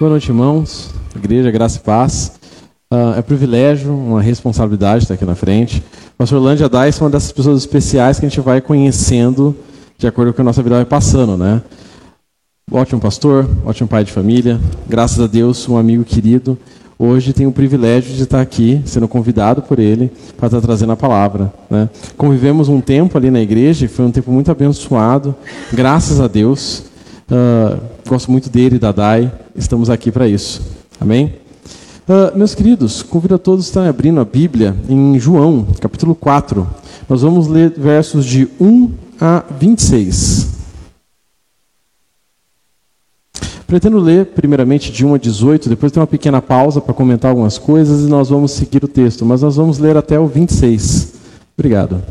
Boa noite, irmãos. Igreja, graça e paz. Uh, é um privilégio, uma responsabilidade estar aqui na frente. O pastor Lândia Dais é uma dessas pessoas especiais que a gente vai conhecendo de acordo com o que a nossa vida vai passando, né? Ótimo pastor, ótimo pai de família, graças a Deus, um amigo querido. Hoje tenho o privilégio de estar aqui, sendo convidado por ele para estar trazendo a palavra. Né? Convivemos um tempo ali na igreja, foi um tempo muito abençoado, graças a Deus. Uh, gosto muito dele, da Dai, estamos aqui para isso. Amém? Uh, meus queridos, convido a todos a estarem abrindo a Bíblia em João, capítulo 4. Nós vamos ler versos de 1 a 26. Pretendo ler primeiramente de 1 a 18, depois tem uma pequena pausa para comentar algumas coisas e nós vamos seguir o texto, mas nós vamos ler até o 26. Obrigado.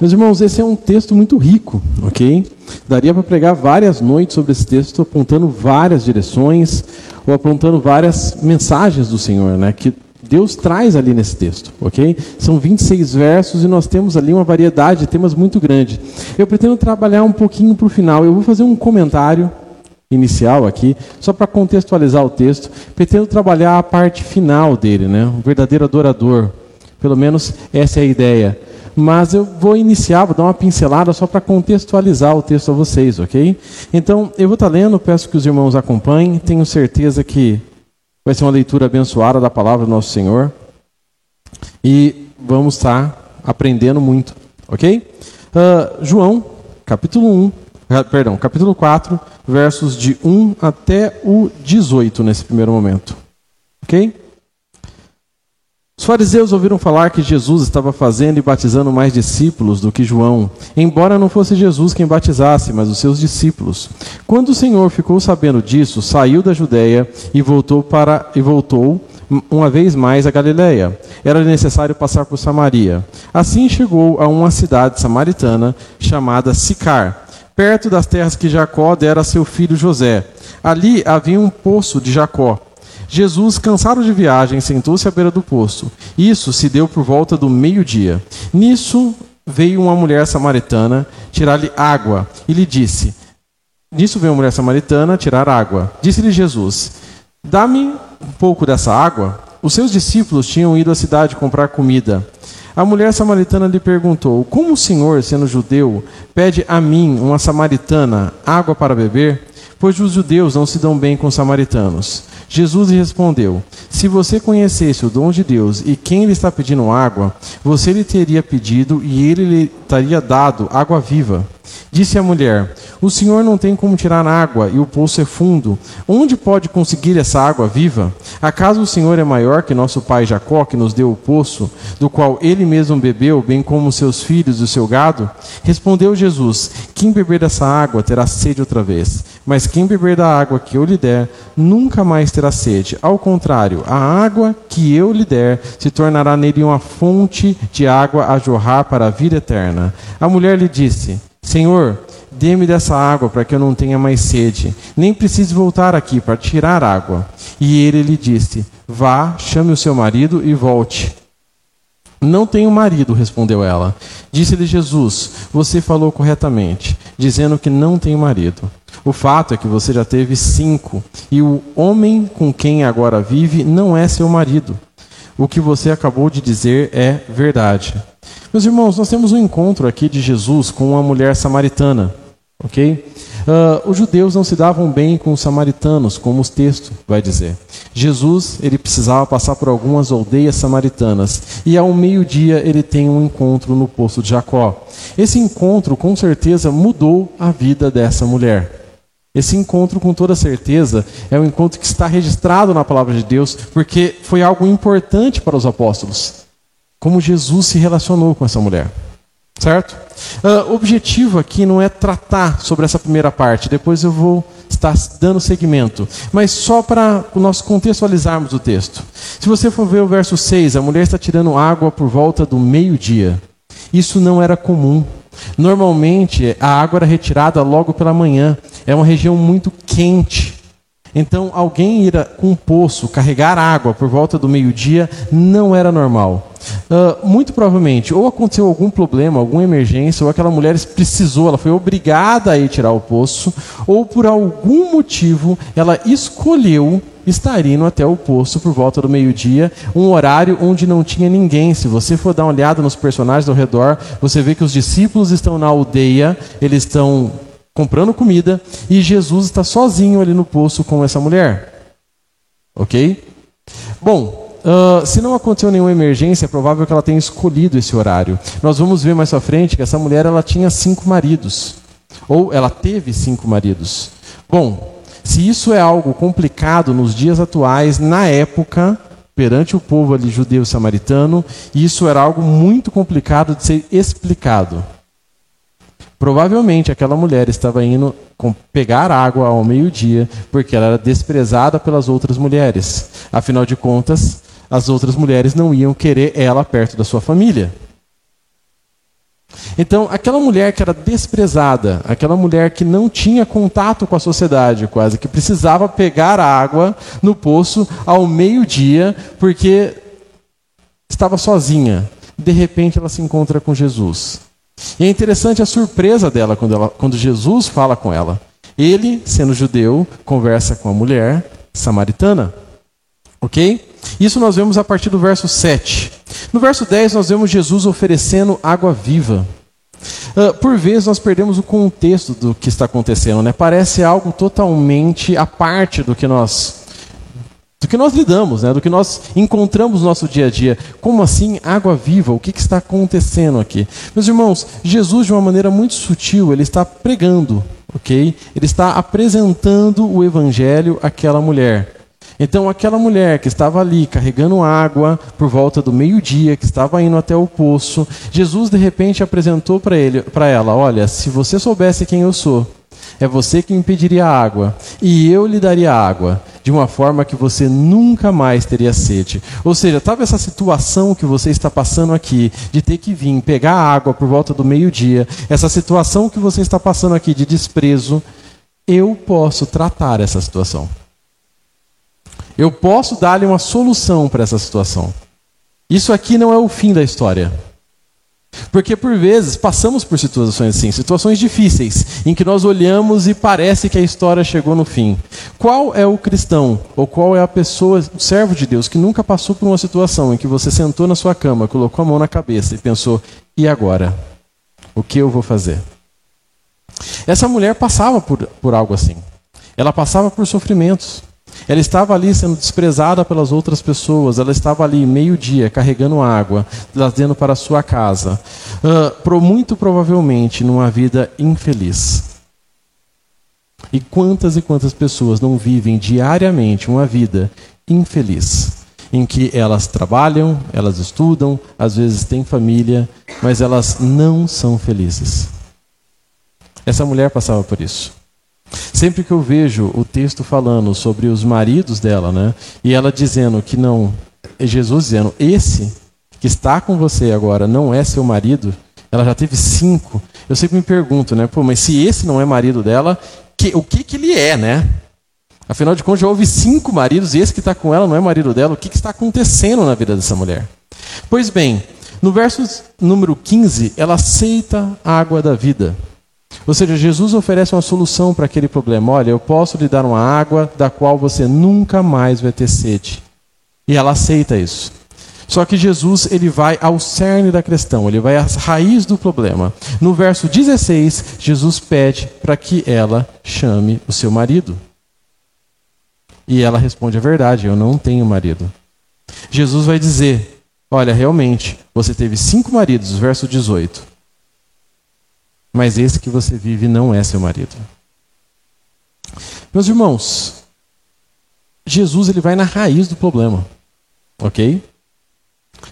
Meus irmãos, esse é um texto muito rico, ok? Daria para pregar várias noites sobre esse texto, apontando várias direções, ou apontando várias mensagens do Senhor, né? Que Deus traz ali nesse texto, ok? São 26 versos e nós temos ali uma variedade de temas muito grande. Eu pretendo trabalhar um pouquinho para o final. Eu vou fazer um comentário inicial aqui, só para contextualizar o texto. Pretendo trabalhar a parte final dele, né? O verdadeiro adorador. Pelo menos essa é a ideia. Mas eu vou iniciar, vou dar uma pincelada só para contextualizar o texto a vocês, ok? Então, eu vou estar tá lendo, peço que os irmãos acompanhem. Tenho certeza que Vai ser uma leitura abençoada da palavra do nosso Senhor. E vamos estar aprendendo muito, ok? Uh, João, capítulo 1, ah, perdão, capítulo 4, versos de 1 até o 18 nesse primeiro momento. Ok? Os fariseus ouviram falar que Jesus estava fazendo e batizando mais discípulos do que João, embora não fosse Jesus quem batizasse, mas os seus discípulos. Quando o Senhor ficou sabendo disso, saiu da Judéia e voltou para e voltou uma vez mais a Galiléia. Era necessário passar por Samaria. Assim chegou a uma cidade samaritana chamada Sicar, perto das terras que Jacó dera a seu filho José. Ali havia um poço de Jacó. Jesus, cansado de viagem, sentou-se à beira do poço. Isso se deu por volta do meio-dia. Nisso veio uma mulher samaritana tirar-lhe água e lhe disse: Nisso veio uma mulher samaritana tirar água. Disse-lhe Jesus: Dá-me um pouco dessa água. Os seus discípulos tinham ido à cidade comprar comida. A mulher samaritana lhe perguntou: Como o senhor, sendo judeu, pede a mim, uma samaritana, água para beber? Pois os judeus não se dão bem com os samaritanos. Jesus lhe respondeu: Se você conhecesse o dom de Deus e quem lhe está pedindo água, você lhe teria pedido e ele lhe teria dado água viva. Disse a mulher: O senhor não tem como tirar água e o poço é fundo. Onde pode conseguir essa água viva? Acaso o senhor é maior que nosso pai Jacó, que nos deu o poço, do qual ele mesmo bebeu, bem como seus filhos e o seu gado? Respondeu Jesus: Quem beber dessa água terá sede outra vez. Mas quem beber da água que eu lhe der, nunca mais terá sede. Ao contrário, a água que eu lhe der se tornará nele uma fonte de água a jorrar para a vida eterna. A mulher lhe disse: Senhor, dê-me dessa água para que eu não tenha mais sede, nem precise voltar aqui para tirar água. E ele lhe disse: Vá, chame o seu marido e volte. Não tenho marido, respondeu ela. Disse-lhe Jesus: Você falou corretamente, dizendo que não tem marido. O fato é que você já teve cinco, e o homem com quem agora vive não é seu marido. O que você acabou de dizer é verdade. Meus irmãos, nós temos um encontro aqui de Jesus com uma mulher samaritana, ok? Uh, os judeus não se davam bem com os samaritanos, como o texto vai dizer. Jesus, ele precisava passar por algumas aldeias samaritanas e ao meio-dia ele tem um encontro no poço de Jacó. Esse encontro, com certeza, mudou a vida dessa mulher. Esse encontro, com toda certeza, é um encontro que está registrado na palavra de Deus, porque foi algo importante para os apóstolos. Como Jesus se relacionou com essa mulher. Certo? Uh, o objetivo aqui não é tratar sobre essa primeira parte, depois eu vou estar dando seguimento, mas só para nós contextualizarmos o texto. Se você for ver o verso 6, a mulher está tirando água por volta do meio-dia. Isso não era comum. Normalmente a água era retirada logo pela manhã. É uma região muito quente. Então, alguém ir com um poço carregar água por volta do meio-dia não era normal. Uh, muito provavelmente, ou aconteceu algum problema, alguma emergência, ou aquela mulher precisou, ela foi obrigada a ir tirar o poço, ou por algum motivo ela escolheu estar indo até o poço por volta do meio-dia, um horário onde não tinha ninguém. Se você for dar uma olhada nos personagens ao redor, você vê que os discípulos estão na aldeia, eles estão comprando comida e Jesus está sozinho ali no poço com essa mulher. Ok? Bom, uh, se não aconteceu nenhuma emergência, é provável que ela tenha escolhido esse horário. Nós vamos ver mais à frente que essa mulher ela tinha cinco maridos. Ou ela teve cinco maridos. Bom, se isso é algo complicado nos dias atuais, na época, perante o povo ali judeu samaritano, isso era algo muito complicado de ser explicado. Provavelmente aquela mulher estava indo pegar água ao meio-dia porque ela era desprezada pelas outras mulheres. Afinal de contas, as outras mulheres não iam querer ela perto da sua família. Então, aquela mulher que era desprezada, aquela mulher que não tinha contato com a sociedade, quase, que precisava pegar água no poço ao meio-dia, porque estava sozinha. De repente, ela se encontra com Jesus. E é interessante a surpresa dela quando, ela, quando Jesus fala com ela. Ele, sendo judeu, conversa com a mulher samaritana. Ok? Isso nós vemos a partir do verso 7. No verso 10, nós vemos Jesus oferecendo água viva. Uh, por vezes nós perdemos o contexto do que está acontecendo, né? Parece algo totalmente à parte do que nós do que nós lidamos, né? do que nós encontramos no nosso dia a dia. Como assim água viva? O que, que está acontecendo aqui? Meus irmãos, Jesus, de uma maneira muito sutil, ele está pregando, ok? Ele está apresentando o evangelho àquela mulher. Então, aquela mulher que estava ali carregando água por volta do meio-dia, que estava indo até o poço, Jesus de repente apresentou para ela: Olha, se você soubesse quem eu sou, é você que me pediria água, e eu lhe daria água, de uma forma que você nunca mais teria sede. Ou seja, estava essa situação que você está passando aqui, de ter que vir pegar água por volta do meio-dia, essa situação que você está passando aqui de desprezo, eu posso tratar essa situação. Eu posso dar-lhe uma solução para essa situação. Isso aqui não é o fim da história. Porque por vezes passamos por situações assim, situações difíceis, em que nós olhamos e parece que a história chegou no fim. Qual é o cristão, ou qual é a pessoa, o servo de Deus, que nunca passou por uma situação em que você sentou na sua cama, colocou a mão na cabeça e pensou: e agora? O que eu vou fazer? Essa mulher passava por, por algo assim. Ela passava por sofrimentos. Ela estava ali sendo desprezada pelas outras pessoas, ela estava ali meio-dia carregando água, trazendo para sua casa, uh, muito provavelmente numa vida infeliz. E quantas e quantas pessoas não vivem diariamente uma vida infeliz, em que elas trabalham, elas estudam, às vezes têm família, mas elas não são felizes. Essa mulher passava por isso. Sempre que eu vejo o texto falando sobre os maridos dela, né, e ela dizendo que não, Jesus dizendo, esse que está com você agora não é seu marido, ela já teve cinco. Eu sempre me pergunto, né, pô, mas se esse não é marido dela, que, o que que ele é, né? Afinal de contas, já houve cinco maridos e esse que está com ela não é marido dela. O que, que está acontecendo na vida dessa mulher? Pois bem, no verso número 15, ela aceita a água da vida. Ou seja, Jesus oferece uma solução para aquele problema. Olha, eu posso lhe dar uma água da qual você nunca mais vai ter sede. E ela aceita isso. Só que Jesus ele vai ao cerne da questão, ele vai à raiz do problema. No verso 16, Jesus pede para que ela chame o seu marido. E ela responde a verdade: Eu não tenho marido. Jesus vai dizer: Olha, realmente, você teve cinco maridos, verso 18 mas esse que você vive não é seu marido. Meus irmãos, Jesus ele vai na raiz do problema, ok?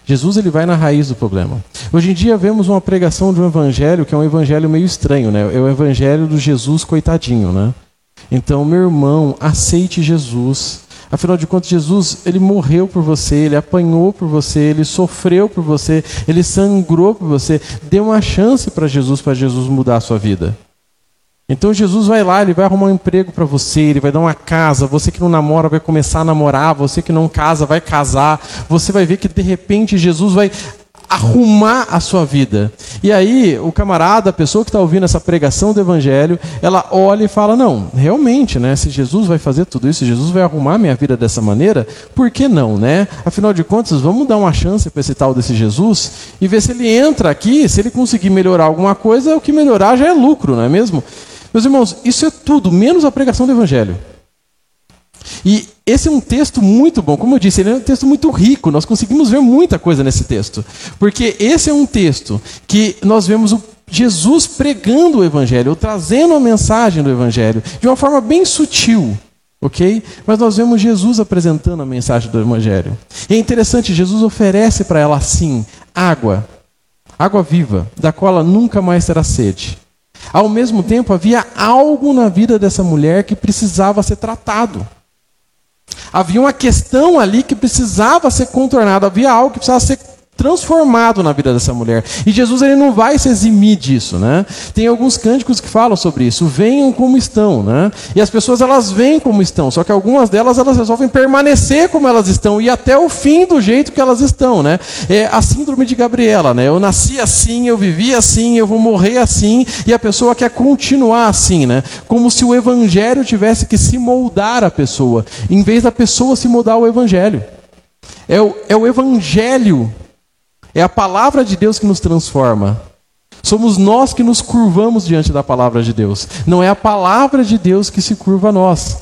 Jesus ele vai na raiz do problema. Hoje em dia vemos uma pregação de um evangelho que é um evangelho meio estranho, né? É o evangelho do Jesus coitadinho, né? Então, meu irmão, aceite Jesus Afinal de contas, Jesus, ele morreu por você, ele apanhou por você, ele sofreu por você, ele sangrou por você. Dê uma chance para Jesus, para Jesus mudar a sua vida. Então Jesus vai lá, ele vai arrumar um emprego para você, ele vai dar uma casa, você que não namora vai começar a namorar, você que não casa vai casar. Você vai ver que de repente Jesus vai arrumar a sua vida. E aí, o camarada, a pessoa que está ouvindo essa pregação do Evangelho, ela olha e fala: Não, realmente, né? Se Jesus vai fazer tudo isso, se Jesus vai arrumar minha vida dessa maneira, por que não, né? Afinal de contas, vamos dar uma chance para esse tal desse Jesus e ver se ele entra aqui, se ele conseguir melhorar alguma coisa, o que melhorar já é lucro, não é mesmo? Meus irmãos, isso é tudo, menos a pregação do Evangelho. E esse é um texto muito bom, como eu disse, ele é um texto muito rico, nós conseguimos ver muita coisa nesse texto. Porque esse é um texto que nós vemos o Jesus pregando o Evangelho, ou trazendo a mensagem do Evangelho, de uma forma bem sutil. Ok? Mas nós vemos Jesus apresentando a mensagem do Evangelho. E é interessante, Jesus oferece para ela assim: água, água viva, da qual ela nunca mais terá sede. Ao mesmo tempo, havia algo na vida dessa mulher que precisava ser tratado. Havia uma questão ali que precisava ser contornada, havia algo que precisava ser transformado na vida dessa mulher. E Jesus ele não vai se eximir disso, né? Tem alguns cânticos que falam sobre isso. Venham como estão, né? E as pessoas elas vêm como estão, só que algumas delas elas resolvem permanecer como elas estão e até o fim do jeito que elas estão, né? É a síndrome de Gabriela, né? Eu nasci assim, eu vivi assim, eu vou morrer assim, e a pessoa quer continuar assim, né? Como se o evangelho tivesse que se moldar a pessoa, em vez da pessoa se moldar ao evangelho. É o, é o evangelho é a palavra de Deus que nos transforma. Somos nós que nos curvamos diante da palavra de Deus. Não é a palavra de Deus que se curva a nós.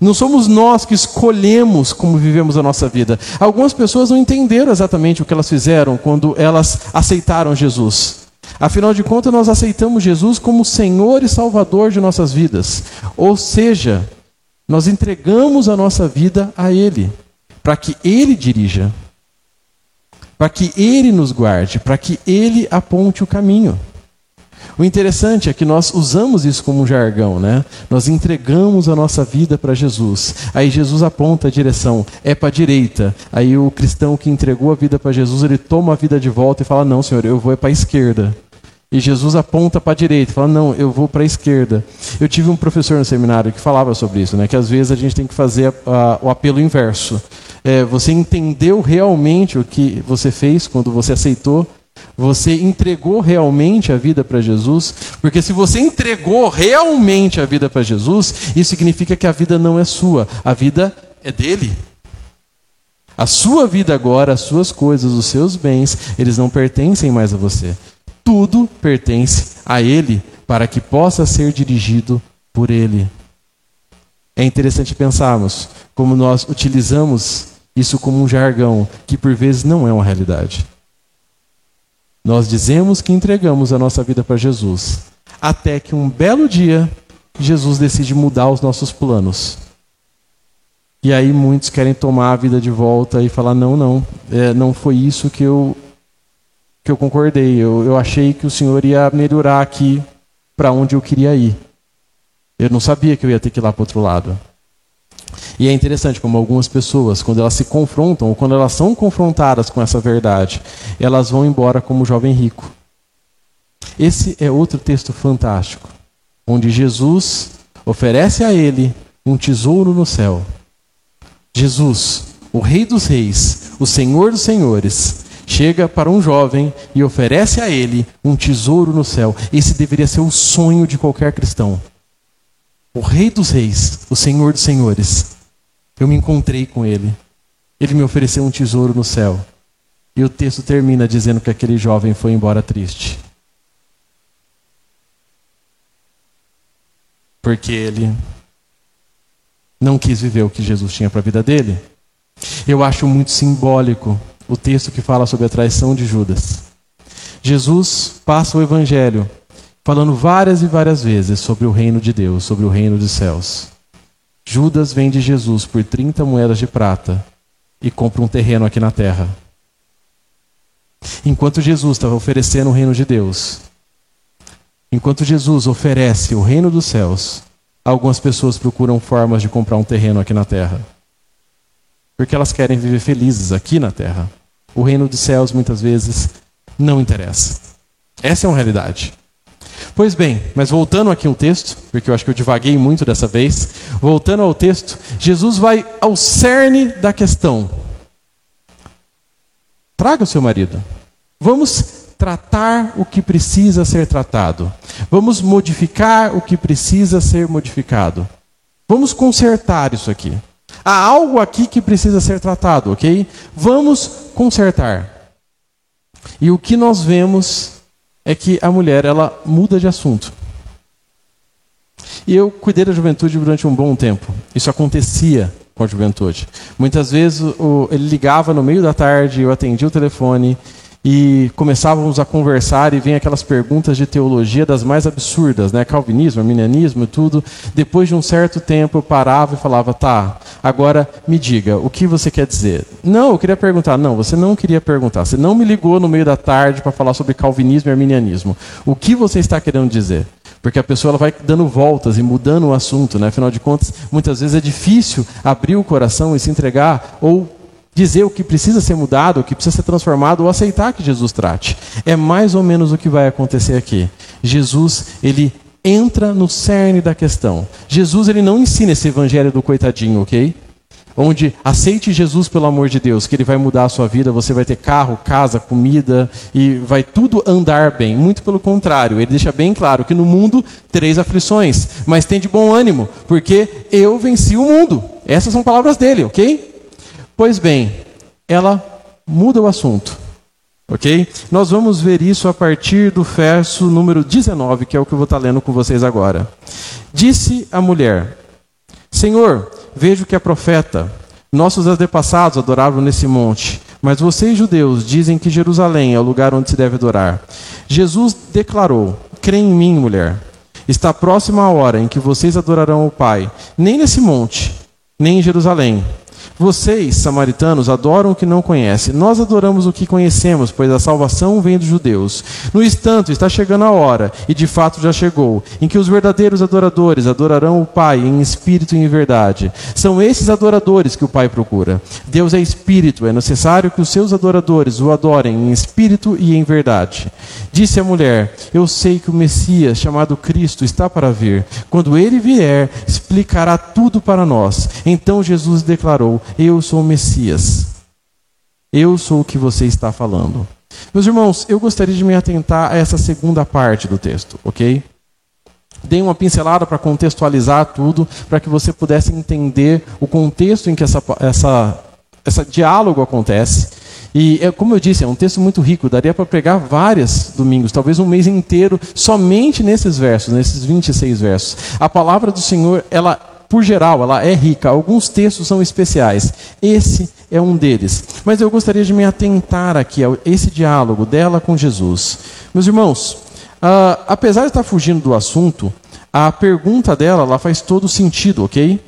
Não somos nós que escolhemos como vivemos a nossa vida. Algumas pessoas não entenderam exatamente o que elas fizeram quando elas aceitaram Jesus. Afinal de contas, nós aceitamos Jesus como Senhor e Salvador de nossas vidas. Ou seja, nós entregamos a nossa vida a Ele, para que Ele dirija para que Ele nos guarde, para que Ele aponte o caminho. O interessante é que nós usamos isso como um jargão, né? Nós entregamos a nossa vida para Jesus. Aí Jesus aponta a direção, é para a direita. Aí o cristão que entregou a vida para Jesus, ele toma a vida de volta e fala: Não, Senhor, eu vou é para a esquerda. E Jesus aponta para a direita, fala: Não, eu vou para a esquerda. Eu tive um professor no seminário que falava sobre isso, né? Que às vezes a gente tem que fazer a, a, o apelo inverso. É, você entendeu realmente o que você fez quando você aceitou? Você entregou realmente a vida para Jesus? Porque se você entregou realmente a vida para Jesus, isso significa que a vida não é sua, a vida é dele. A sua vida agora, as suas coisas, os seus bens, eles não pertencem mais a você. Tudo pertence a Ele para que possa ser dirigido por Ele. É interessante pensarmos como nós utilizamos isso como um jargão que por vezes não é uma realidade. Nós dizemos que entregamos a nossa vida para Jesus, até que um belo dia Jesus decide mudar os nossos planos. E aí muitos querem tomar a vida de volta e falar: não, não, é, não foi isso que eu que eu concordei. Eu, eu achei que o Senhor ia melhorar aqui para onde eu queria ir. Eu não sabia que eu ia ter que ir lá para o outro lado. E é interessante como algumas pessoas, quando elas se confrontam, ou quando elas são confrontadas com essa verdade, elas vão embora como jovem rico. Esse é outro texto fantástico, onde Jesus oferece a ele um tesouro no céu. Jesus, o Rei dos Reis, o Senhor dos Senhores, chega para um jovem e oferece a ele um tesouro no céu. Esse deveria ser o sonho de qualquer cristão o Rei dos Reis, o Senhor dos Senhores. Eu me encontrei com ele. Ele me ofereceu um tesouro no céu. E o texto termina dizendo que aquele jovem foi embora triste. Porque ele não quis viver o que Jesus tinha para a vida dele. Eu acho muito simbólico o texto que fala sobre a traição de Judas. Jesus passa o evangelho falando várias e várias vezes sobre o reino de Deus, sobre o reino dos céus. Judas vende Jesus por 30 moedas de prata e compra um terreno aqui na terra. Enquanto Jesus estava oferecendo o reino de Deus, enquanto Jesus oferece o reino dos céus, algumas pessoas procuram formas de comprar um terreno aqui na terra. Porque elas querem viver felizes aqui na terra. O reino dos céus muitas vezes não interessa. Essa é uma realidade. Pois bem, mas voltando aqui um texto, porque eu acho que eu divaguei muito dessa vez, voltando ao texto, Jesus vai ao cerne da questão. Traga o seu marido. Vamos tratar o que precisa ser tratado. Vamos modificar o que precisa ser modificado. Vamos consertar isso aqui. Há algo aqui que precisa ser tratado, ok? Vamos consertar. E o que nós vemos é que a mulher ela muda de assunto. E eu cuidei da juventude durante um bom tempo. Isso acontecia com a juventude. Muitas vezes o, ele ligava no meio da tarde, eu atendia o telefone e começávamos a conversar e vem aquelas perguntas de teologia das mais absurdas, né? Calvinismo, arminianismo e tudo. Depois de um certo tempo eu parava e falava: "Tá, agora me diga, o que você quer dizer?". Não, eu queria perguntar. Não, você não queria perguntar. Você não me ligou no meio da tarde para falar sobre calvinismo e arminianismo. O que você está querendo dizer? Porque a pessoa ela vai dando voltas e mudando o assunto, né? Afinal de contas, muitas vezes é difícil abrir o coração e se entregar ou dizer o que precisa ser mudado, o que precisa ser transformado ou aceitar que Jesus trate. É mais ou menos o que vai acontecer aqui. Jesus, ele entra no cerne da questão. Jesus, ele não ensina esse evangelho do coitadinho, ok? Onde aceite Jesus pelo amor de Deus, que ele vai mudar a sua vida, você vai ter carro, casa, comida e vai tudo andar bem. Muito pelo contrário, ele deixa bem claro que no mundo três aflições, mas tem de bom ânimo, porque eu venci o mundo. Essas são palavras dele, ok? Pois bem, ela muda o assunto. Ok? Nós vamos ver isso a partir do verso número 19, que é o que eu vou estar lendo com vocês agora. Disse a mulher: Senhor, vejo que é profeta. Nossos antepassados adoravam nesse monte, mas vocês, judeus, dizem que Jerusalém é o lugar onde se deve adorar. Jesus declarou: Crê em mim, mulher. Está próxima a hora em que vocês adorarão o Pai, nem nesse monte, nem em Jerusalém. Vocês, samaritanos, adoram o que não conhecem. Nós adoramos o que conhecemos, pois a salvação vem dos judeus. No entanto, está chegando a hora, e de fato já chegou, em que os verdadeiros adoradores adorarão o Pai em espírito e em verdade. São esses adoradores que o Pai procura. Deus é espírito, é necessário que os seus adoradores o adorem em espírito e em verdade. Disse a mulher: Eu sei que o Messias, chamado Cristo, está para vir. Quando ele vier, explicará tudo para nós. Então Jesus declarou: eu sou o Messias. Eu sou o que você está falando. Meus irmãos, eu gostaria de me atentar a essa segunda parte do texto, ok? Dei uma pincelada para contextualizar tudo, para que você pudesse entender o contexto em que essa, essa, esse diálogo acontece. E, é, como eu disse, é um texto muito rico, daria para pregar vários domingos, talvez um mês inteiro, somente nesses versos, nesses 26 versos. A palavra do Senhor, ela por geral, ela é rica. Alguns textos são especiais. Esse é um deles. Mas eu gostaria de me atentar aqui a esse diálogo dela com Jesus. Meus irmãos, uh, apesar de estar fugindo do assunto, a pergunta dela ela faz todo sentido, ok?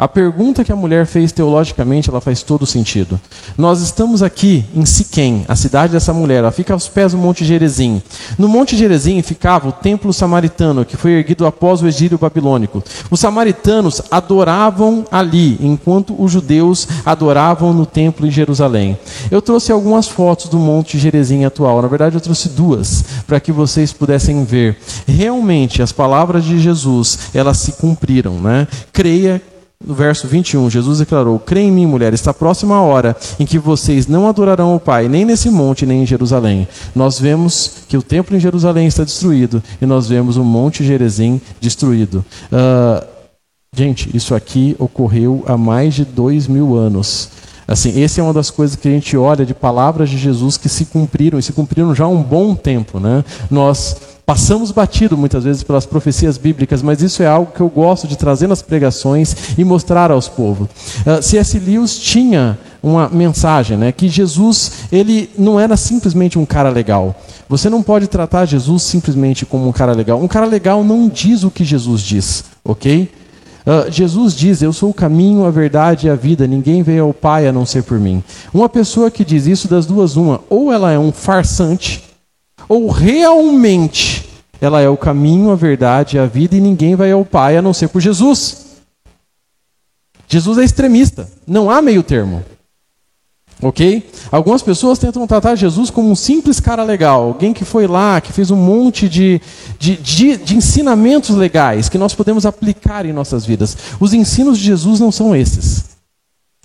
A pergunta que a mulher fez teologicamente, ela faz todo sentido. Nós estamos aqui em Siquém, a cidade dessa mulher, ela fica aos pés do Monte Gerezim. No Monte Gerezim ficava o templo samaritano, que foi erguido após o exílio babilônico. Os samaritanos adoravam ali, enquanto os judeus adoravam no templo em Jerusalém. Eu trouxe algumas fotos do Monte Gerezim atual, na verdade eu trouxe duas, para que vocês pudessem ver. Realmente, as palavras de Jesus, elas se cumpriram, né? Creia no verso 21, Jesus declarou: Crê em mim, mulher, está próxima a hora em que vocês não adorarão o Pai, nem nesse monte, nem em Jerusalém. Nós vemos que o templo em Jerusalém está destruído e nós vemos o monte Gerezim destruído. Uh, gente, isso aqui ocorreu há mais de dois mil anos. Assim, essa é uma das coisas que a gente olha de palavras de Jesus que se cumpriram e se cumpriram já há um bom tempo, né? Nós Passamos batido muitas vezes pelas profecias bíblicas, mas isso é algo que eu gosto de trazer nas pregações e mostrar aos povos. Uh, ah, C.S. Lewis tinha uma mensagem, né, que Jesus ele não era simplesmente um cara legal. Você não pode tratar Jesus simplesmente como um cara legal. Um cara legal não diz o que Jesus diz, ok? Uh, Jesus diz: Eu sou o caminho, a verdade e a vida, ninguém veio ao Pai a não ser por mim. Uma pessoa que diz isso, das duas, uma, ou ela é um farsante, ou realmente ela é o caminho, a verdade e a vida, e ninguém vai ao Pai a não ser por Jesus. Jesus é extremista, não há meio termo. Ok? Algumas pessoas tentam tratar Jesus como um simples cara legal, alguém que foi lá, que fez um monte de, de, de, de, ensinamentos legais que nós podemos aplicar em nossas vidas. Os ensinos de Jesus não são esses.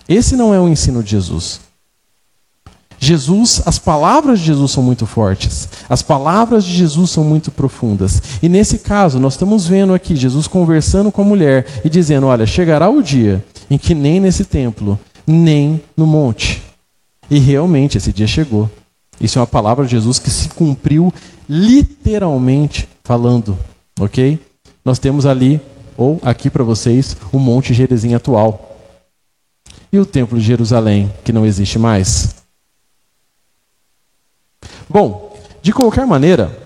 Esse não é o ensino de Jesus. Jesus, as palavras de Jesus são muito fortes, as palavras de Jesus são muito profundas. E nesse caso, nós estamos vendo aqui Jesus conversando com a mulher e dizendo: Olha, chegará o dia em que nem nesse templo, nem no monte e realmente esse dia chegou. Isso é uma palavra de Jesus que se cumpriu literalmente falando, ok? Nós temos ali, ou aqui para vocês, o Monte Gerizim atual. E o Templo de Jerusalém, que não existe mais. Bom, de qualquer maneira,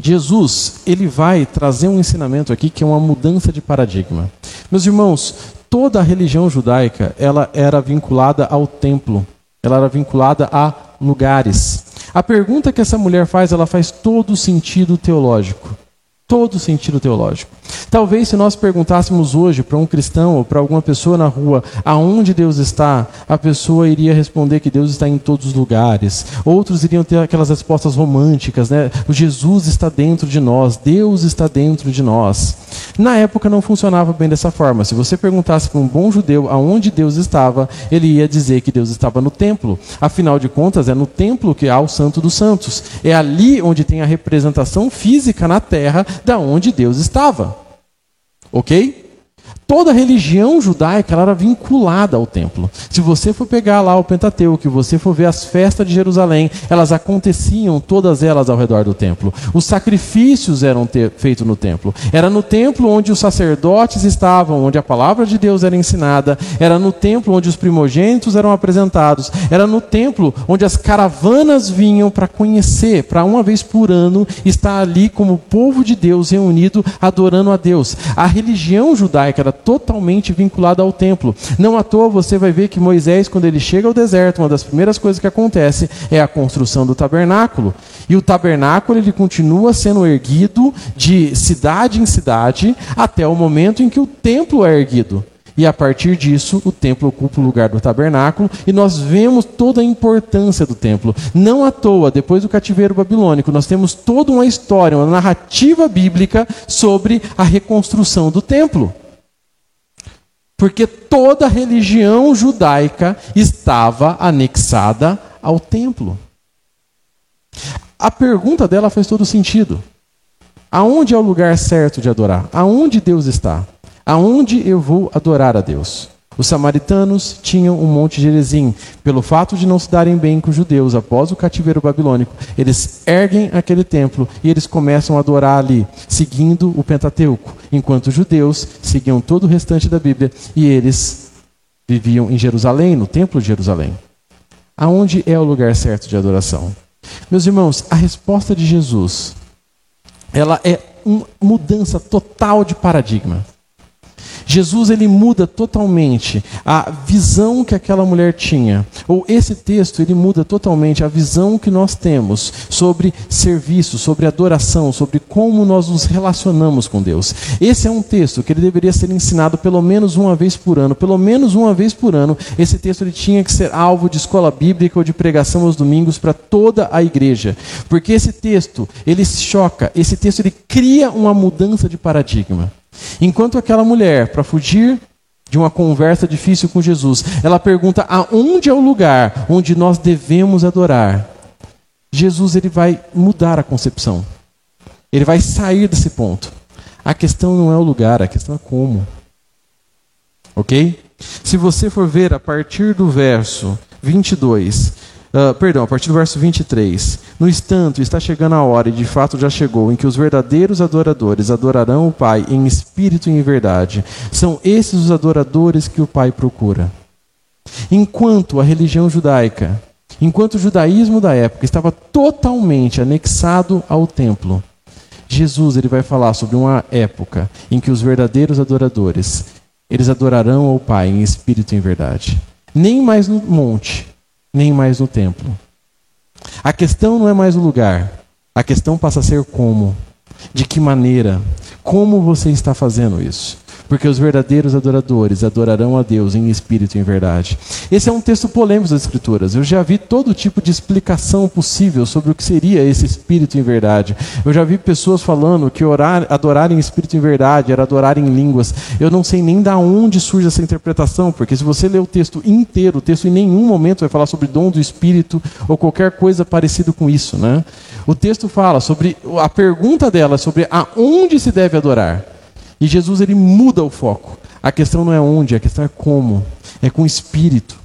Jesus, ele vai trazer um ensinamento aqui que é uma mudança de paradigma. Meus irmãos, toda a religião judaica, ela era vinculada ao templo ela era vinculada a lugares. A pergunta que essa mulher faz, ela faz todo sentido teológico. Todo sentido teológico. Talvez se nós perguntássemos hoje para um cristão ou para alguma pessoa na rua aonde Deus está, a pessoa iria responder que Deus está em todos os lugares. Outros iriam ter aquelas respostas românticas, né? O Jesus está dentro de nós, Deus está dentro de nós. Na época não funcionava bem dessa forma. Se você perguntasse para um bom judeu aonde Deus estava, ele ia dizer que Deus estava no templo. Afinal de contas, é no templo que há o Santo dos Santos. É ali onde tem a representação física na terra da onde Deus estava. Ok? Toda religião judaica era vinculada ao templo. Se você for pegar lá o Pentateuco, se você for ver as festas de Jerusalém, elas aconteciam todas elas ao redor do templo. Os sacrifícios eram feitos no templo. Era no templo onde os sacerdotes estavam, onde a palavra de Deus era ensinada. Era no templo onde os primogênitos eram apresentados. Era no templo onde as caravanas vinham para conhecer, para uma vez por ano estar ali como povo de Deus reunido adorando a Deus. A religião judaica era totalmente vinculada ao templo. Não à toa você vai ver que Moisés, quando ele chega ao deserto, uma das primeiras coisas que acontece é a construção do tabernáculo. E o tabernáculo ele continua sendo erguido de cidade em cidade até o momento em que o templo é erguido. E a partir disso, o templo ocupa o lugar do tabernáculo e nós vemos toda a importância do templo. Não à toa, depois do cativeiro babilônico, nós temos toda uma história, uma narrativa bíblica sobre a reconstrução do templo. Porque toda a religião judaica estava anexada ao templo. A pergunta dela faz todo sentido. Aonde é o lugar certo de adorar? Aonde Deus está? Aonde eu vou adorar a Deus? Os samaritanos tinham um monte Gerizim. Pelo fato de não se darem bem com os judeus após o cativeiro babilônico, eles erguem aquele templo e eles começam a adorar ali, seguindo o Pentateuco, enquanto os judeus seguiam todo o restante da Bíblia e eles viviam em Jerusalém, no templo de Jerusalém. Aonde é o lugar certo de adoração? Meus irmãos, a resposta de Jesus, ela é uma mudança total de paradigma. Jesus ele muda totalmente a visão que aquela mulher tinha. Ou esse texto ele muda totalmente a visão que nós temos sobre serviço, sobre adoração, sobre como nós nos relacionamos com Deus. Esse é um texto que ele deveria ser ensinado pelo menos uma vez por ano. Pelo menos uma vez por ano, esse texto ele tinha que ser alvo de escola bíblica ou de pregação aos domingos para toda a igreja. Porque esse texto, ele choca, esse texto ele cria uma mudança de paradigma. Enquanto aquela mulher, para fugir de uma conversa difícil com Jesus, ela pergunta aonde é o lugar onde nós devemos adorar. Jesus ele vai mudar a concepção. Ele vai sair desse ponto. A questão não é o lugar, a questão é como. OK? Se você for ver a partir do verso 22, Uh, perdão, a partir do verso 23. No entanto, está chegando a hora, e de fato já chegou, em que os verdadeiros adoradores adorarão o Pai em espírito e em verdade. São esses os adoradores que o Pai procura. Enquanto a religião judaica, enquanto o judaísmo da época estava totalmente anexado ao templo, Jesus ele vai falar sobre uma época em que os verdadeiros adoradores, eles adorarão ao Pai em espírito e em verdade. Nem mais no monte, nem mais no templo. A questão não é mais o lugar, a questão passa a ser como. De que maneira? Como você está fazendo isso? Porque os verdadeiros adoradores adorarão a Deus em espírito e em verdade. Esse é um texto polêmico das Escrituras. Eu já vi todo tipo de explicação possível sobre o que seria esse espírito em verdade. Eu já vi pessoas falando que orar, adorar em espírito em verdade era adorar em línguas. Eu não sei nem da onde surge essa interpretação, porque se você ler o texto inteiro, o texto em nenhum momento vai falar sobre dom do espírito ou qualquer coisa parecido com isso, né? O texto fala sobre a pergunta dela sobre aonde se deve adorar. E Jesus ele muda o foco. A questão não é onde, a questão é como. É com o Espírito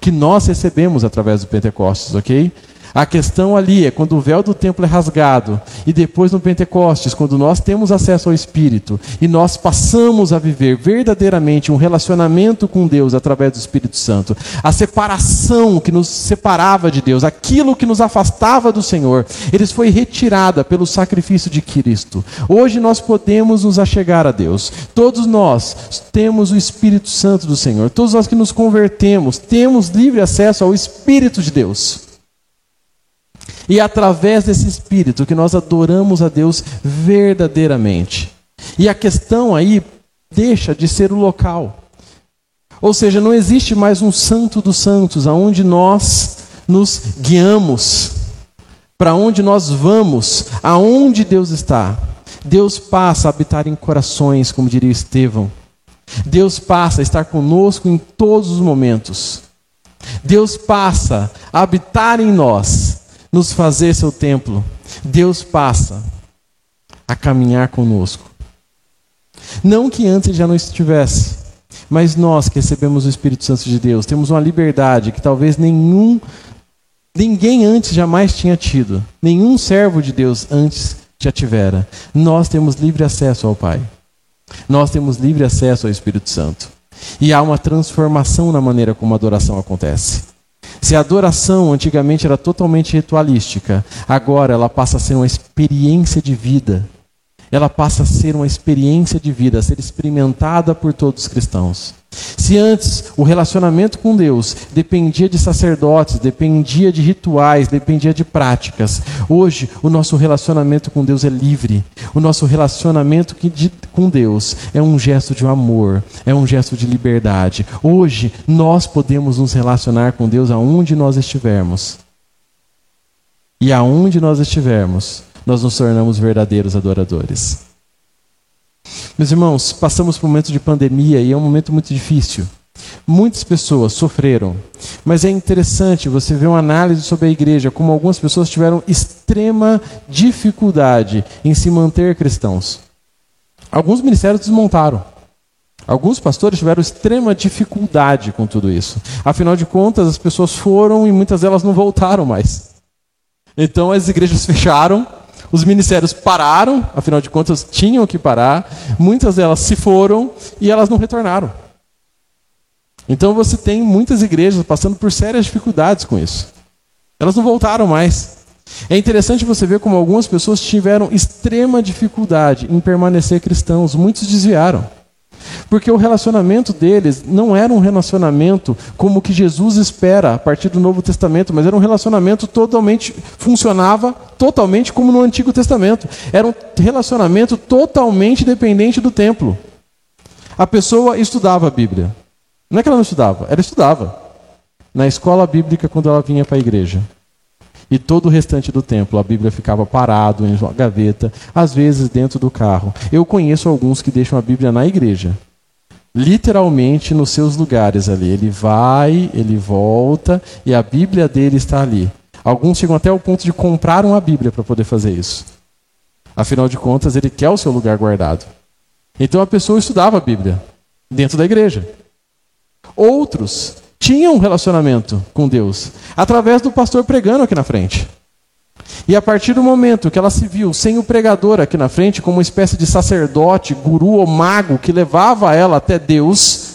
que nós recebemos através do Pentecostes, ok? A questão ali é quando o véu do templo é rasgado e depois no Pentecostes, quando nós temos acesso ao Espírito e nós passamos a viver verdadeiramente um relacionamento com Deus através do Espírito Santo. A separação que nos separava de Deus, aquilo que nos afastava do Senhor, eles foi retirada pelo sacrifício de Cristo. Hoje nós podemos nos achegar a Deus. Todos nós temos o Espírito Santo do Senhor. Todos nós que nos convertemos, temos livre acesso ao Espírito de Deus. E é através desse espírito que nós adoramos a Deus verdadeiramente. E a questão aí deixa de ser o local. Ou seja, não existe mais um santo dos santos aonde nós nos guiamos, para onde nós vamos, aonde Deus está. Deus passa a habitar em corações, como diria Estevão. Deus passa a estar conosco em todos os momentos. Deus passa a habitar em nós nos fazer seu templo, Deus passa a caminhar conosco. Não que antes já não estivesse, mas nós que recebemos o Espírito Santo de Deus, temos uma liberdade que talvez nenhum ninguém antes jamais tinha tido, nenhum servo de Deus antes já tivera. Nós temos livre acesso ao Pai. Nós temos livre acesso ao Espírito Santo. E há uma transformação na maneira como a adoração acontece. Se a adoração antigamente era totalmente ritualística, agora ela passa a ser uma experiência de vida. Ela passa a ser uma experiência de vida, a ser experimentada por todos os cristãos. Se antes o relacionamento com Deus dependia de sacerdotes, dependia de rituais, dependia de práticas, hoje o nosso relacionamento com Deus é livre. O nosso relacionamento com Deus é um gesto de amor, é um gesto de liberdade. Hoje nós podemos nos relacionar com Deus aonde nós estivermos. E aonde nós estivermos, nós nos tornamos verdadeiros adoradores. Meus irmãos, passamos por um momento de pandemia e é um momento muito difícil. Muitas pessoas sofreram, mas é interessante você ver uma análise sobre a igreja, como algumas pessoas tiveram extrema dificuldade em se manter cristãos. Alguns ministérios desmontaram. Alguns pastores tiveram extrema dificuldade com tudo isso. Afinal de contas, as pessoas foram e muitas delas não voltaram mais. Então as igrejas fecharam os ministérios pararam, afinal de contas tinham que parar, muitas delas se foram e elas não retornaram. Então você tem muitas igrejas passando por sérias dificuldades com isso. Elas não voltaram mais. É interessante você ver como algumas pessoas tiveram extrema dificuldade em permanecer cristãos, muitos desviaram. Porque o relacionamento deles não era um relacionamento como o que Jesus espera a partir do Novo Testamento, mas era um relacionamento totalmente funcionava totalmente como no Antigo Testamento. Era um relacionamento totalmente dependente do templo. A pessoa estudava a Bíblia. Não é que ela não estudava, ela estudava. Na escola bíblica quando ela vinha para a igreja. E todo o restante do templo, a Bíblia ficava parado em uma gaveta, às vezes dentro do carro. Eu conheço alguns que deixam a Bíblia na igreja. Literalmente nos seus lugares ali. Ele vai, ele volta e a Bíblia dele está ali. Alguns chegam até o ponto de comprar uma Bíblia para poder fazer isso. Afinal de contas, ele quer o seu lugar guardado. Então a pessoa estudava a Bíblia dentro da igreja. Outros tinha um relacionamento com Deus através do pastor pregando aqui na frente. E a partir do momento que ela se viu sem o pregador aqui na frente, como uma espécie de sacerdote, guru ou mago que levava ela até Deus,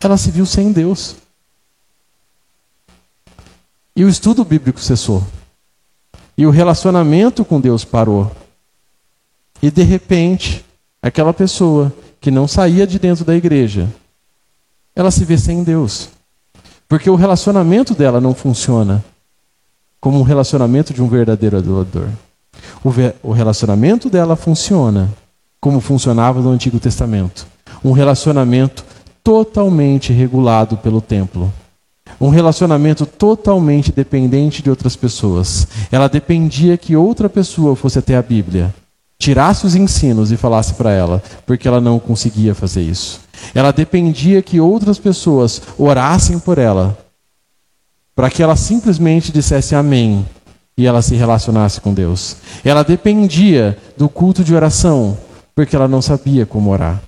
ela se viu sem Deus. E o estudo bíblico cessou. E o relacionamento com Deus parou. E de repente, aquela pessoa que não saía de dentro da igreja, ela se vê sem Deus. Porque o relacionamento dela não funciona como um relacionamento de um verdadeiro adorador. O, relacionamento dela funciona como funcionava no Antigo Testamento. Um relacionamento totalmente regulado pelo templo. Um relacionamento totalmente dependente de outras pessoas. Ela dependia que outra pessoa fosse até a Bíblia, tirasse os ensinos e falasse para ela, porque ela não conseguia fazer isso. Ela dependia que outras pessoas orassem por ela, para que ela simplesmente dissesse amém e ela se relacionasse com Deus. Ela dependia do culto de oração, porque ela não sabia como orar.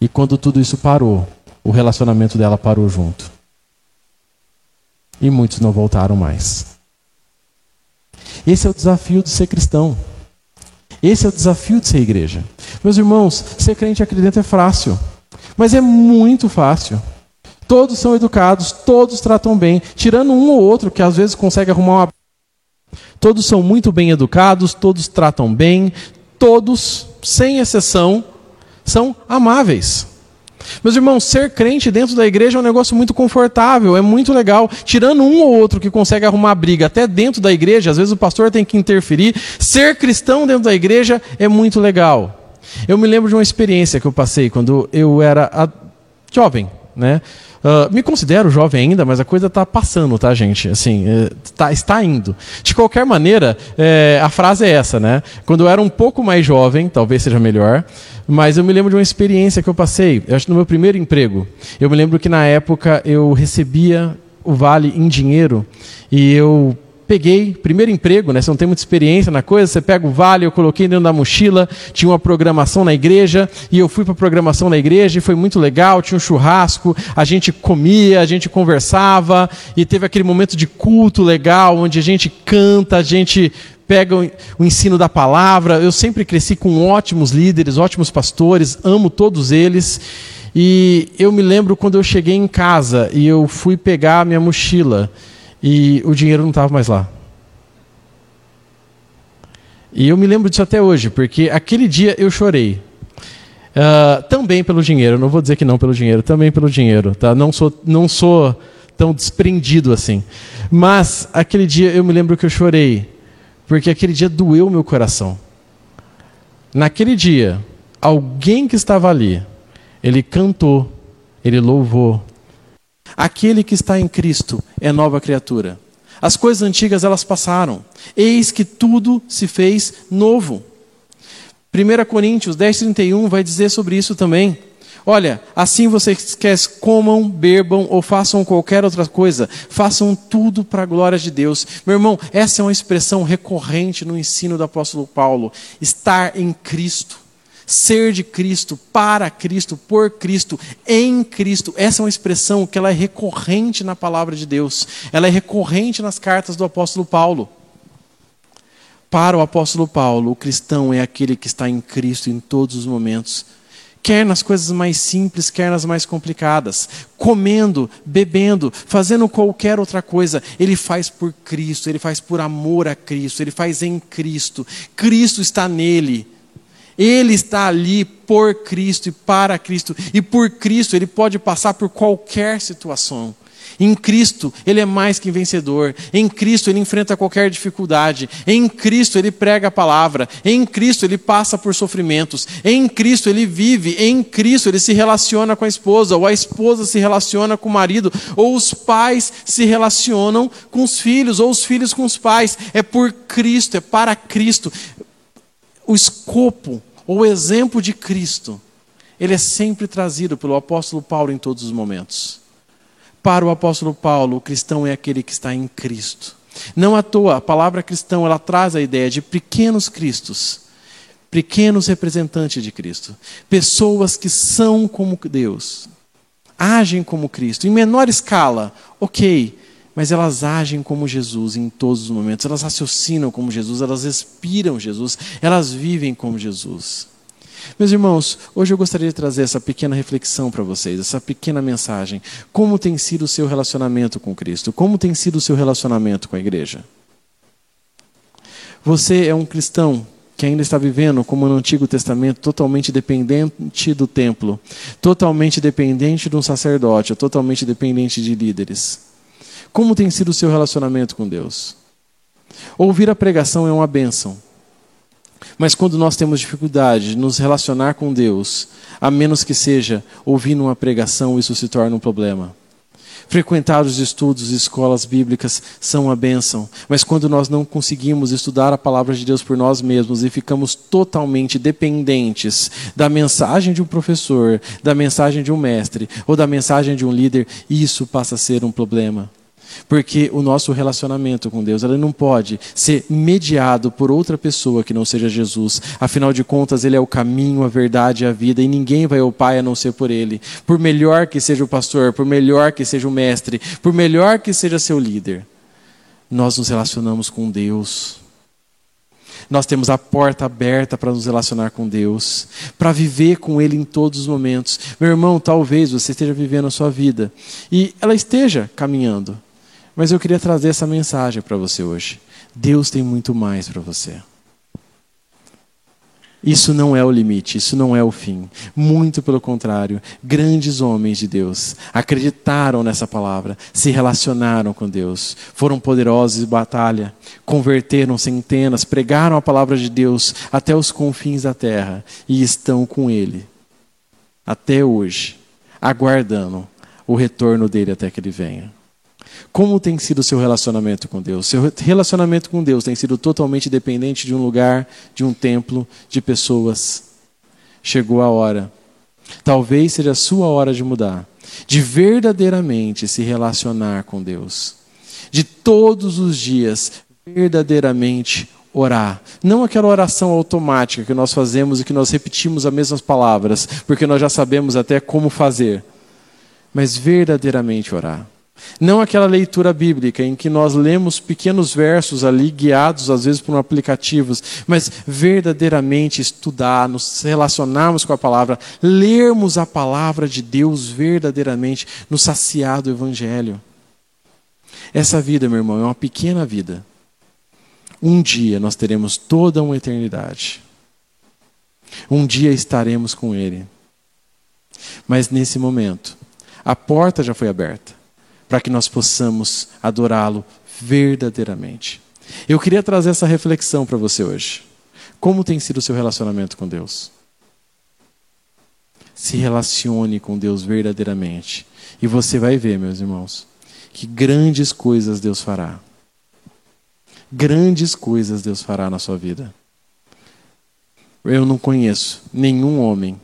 E quando tudo isso parou, o relacionamento dela parou junto. E muitos não voltaram mais. Esse é o desafio de ser cristão. Esse é o desafio de ser igreja. Meus irmãos, ser crente aqui dentro é fácil, mas é muito fácil. Todos são educados, todos tratam bem, tirando um ou outro que às vezes consegue arrumar uma. Todos são muito bem educados, todos tratam bem, todos, sem exceção, são amáveis. Meus irmãos, ser crente dentro da igreja é um negócio muito confortável, é muito legal. Tirando um ou outro que consegue arrumar briga até dentro da igreja, às vezes o pastor tem que interferir. Ser cristão dentro da igreja é muito legal. Eu me lembro de uma experiência que eu passei quando eu era jovem, né? Uh, me considero jovem ainda, mas a coisa está passando, tá, gente? Assim, é, tá, está indo. De qualquer maneira, é, a frase é essa, né? Quando eu era um pouco mais jovem, talvez seja melhor, mas eu me lembro de uma experiência que eu passei, eu acho no meu primeiro emprego. Eu me lembro que na época eu recebia o vale em dinheiro e eu peguei, primeiro emprego, né? Você não tem muita experiência na coisa, você pega o vale, eu coloquei dentro da mochila, tinha uma programação na igreja, e eu fui para a programação na igreja e foi muito legal, tinha um churrasco, a gente comia, a gente conversava, e teve aquele momento de culto legal, onde a gente canta, a gente pega o ensino da palavra. Eu sempre cresci com ótimos líderes, ótimos pastores, amo todos eles. E eu me lembro quando eu cheguei em casa e eu fui pegar a minha mochila e o dinheiro não estava mais lá. E eu me lembro disso até hoje, porque aquele dia eu chorei. Uh, também pelo dinheiro, não vou dizer que não pelo dinheiro, também pelo dinheiro, tá? Não sou, não sou tão desprendido assim. Mas aquele dia eu me lembro que eu chorei, porque aquele dia doeu meu coração. Naquele dia, alguém que estava ali, ele cantou, ele louvou, Aquele que está em Cristo é nova criatura. As coisas antigas elas passaram. Eis que tudo se fez novo. 1 Coríntios 10:31 vai dizer sobre isso também. Olha, assim vocês querem comam, bebam ou façam qualquer outra coisa, façam tudo para a glória de Deus. Meu irmão, essa é uma expressão recorrente no ensino do apóstolo Paulo, estar em Cristo ser de Cristo, para Cristo, por Cristo, em Cristo. Essa é uma expressão que ela é recorrente na palavra de Deus. Ela é recorrente nas cartas do apóstolo Paulo. Para o apóstolo Paulo, o cristão é aquele que está em Cristo em todos os momentos. Quer nas coisas mais simples, quer nas mais complicadas. Comendo, bebendo, fazendo qualquer outra coisa. Ele faz por Cristo, ele faz por amor a Cristo, ele faz em Cristo. Cristo está nele. Ele está ali por Cristo e para Cristo. E por Cristo ele pode passar por qualquer situação. Em Cristo, ele é mais que vencedor. Em Cristo, ele enfrenta qualquer dificuldade. Em Cristo, ele prega a palavra. Em Cristo, ele passa por sofrimentos. Em Cristo, ele vive. Em Cristo, ele se relaciona com a esposa. Ou a esposa se relaciona com o marido. Ou os pais se relacionam com os filhos. Ou os filhos com os pais. É por Cristo, é para Cristo o escopo ou o exemplo de Cristo, ele é sempre trazido pelo apóstolo Paulo em todos os momentos. Para o apóstolo Paulo, o cristão é aquele que está em Cristo. Não à toa, a palavra cristão ela traz a ideia de pequenos cristos, pequenos representantes de Cristo, pessoas que são como Deus, agem como Cristo, em menor escala, ok, mas elas agem como Jesus em todos os momentos, elas raciocinam como Jesus, elas respiram Jesus, elas vivem como Jesus. Meus irmãos, hoje eu gostaria de trazer essa pequena reflexão para vocês, essa pequena mensagem. Como tem sido o seu relacionamento com Cristo? Como tem sido o seu relacionamento com a igreja? Você é um cristão que ainda está vivendo como no Antigo Testamento, totalmente dependente do templo, totalmente dependente de um sacerdote, totalmente dependente de líderes. Como tem sido o seu relacionamento com Deus? Ouvir a pregação é uma bênção. Mas quando nós temos dificuldade de nos relacionar com Deus, a menos que seja ouvindo uma pregação, isso se torna um problema. Frequentar os estudos e escolas bíblicas são uma bênção, mas quando nós não conseguimos estudar a palavra de Deus por nós mesmos e ficamos totalmente dependentes da mensagem de um professor, da mensagem de um mestre ou da mensagem de um líder, isso passa a ser um problema. Porque o nosso relacionamento com Deus, ele não pode ser mediado por outra pessoa que não seja Jesus. Afinal de contas, ele é o caminho, a verdade e a vida, e ninguém vai ao Pai a não ser por ele. Por melhor que seja o pastor, por melhor que seja o mestre, por melhor que seja seu líder, nós nos relacionamos com Deus. Nós temos a porta aberta para nos relacionar com Deus, para viver com Ele em todos os momentos. Meu irmão, talvez você esteja vivendo a sua vida e ela esteja caminhando, mas eu queria trazer essa mensagem para você hoje. Deus tem muito mais para você. Isso não é o limite, isso não é o fim. Muito pelo contrário, grandes homens de Deus acreditaram nessa palavra, se relacionaram com Deus, foram poderosos em batalha, converteram centenas, pregaram a palavra de Deus até os confins da terra e estão com Ele até hoje, aguardando o retorno dele até que ele venha. Como tem sido o seu relacionamento com Deus? Seu relacionamento com Deus tem sido totalmente dependente de um lugar, de um templo, de pessoas. Chegou a hora. Talvez seja a sua hora de mudar, de verdadeiramente se relacionar com Deus. De todos os dias verdadeiramente orar. Não aquela oração automática que nós fazemos e que nós repetimos as mesmas palavras, porque nós já sabemos até como fazer. Mas verdadeiramente orar. Não aquela leitura bíblica em que nós lemos pequenos versos ali, guiados às vezes por aplicativos, mas verdadeiramente estudar, nos relacionarmos com a palavra, lermos a palavra de Deus verdadeiramente, nos saciar do Evangelho. Essa vida, meu irmão, é uma pequena vida. Um dia nós teremos toda uma eternidade. Um dia estaremos com Ele. Mas nesse momento, a porta já foi aberta para que nós possamos adorá-lo verdadeiramente. Eu queria trazer essa reflexão para você hoje. Como tem sido o seu relacionamento com Deus? Se relacione com Deus verdadeiramente. E você vai ver, meus irmãos, que grandes coisas Deus fará. Grandes coisas Deus fará na sua vida. Eu não conheço nenhum homem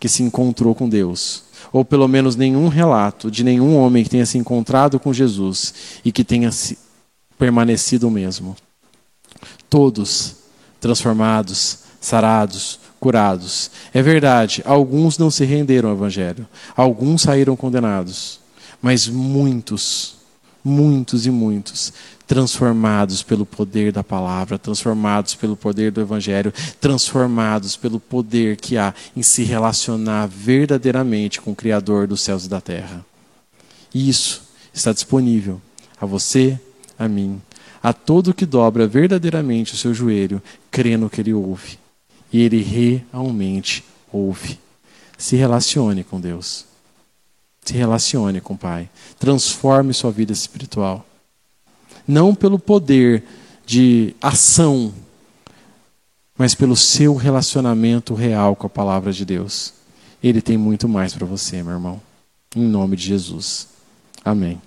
que se encontrou com Deus ou pelo menos nenhum relato de nenhum homem que tenha se encontrado com Jesus e que tenha se permanecido o mesmo. Todos transformados, sarados, curados. É verdade, alguns não se renderam ao Evangelho, alguns saíram condenados, mas muitos, muitos e muitos transformados pelo poder da palavra, transformados pelo poder do Evangelho, transformados pelo poder que há em se relacionar verdadeiramente com o Criador dos céus e da terra. E isso está disponível a você, a mim, a todo que dobra verdadeiramente o seu joelho, crendo que ele ouve. E ele realmente ouve. Se relacione com Deus. Se relacione com o Pai. Transforme sua vida espiritual não pelo poder de ação, mas pelo seu relacionamento real com a palavra de Deus. Ele tem muito mais para você, meu irmão. Em nome de Jesus. Amém.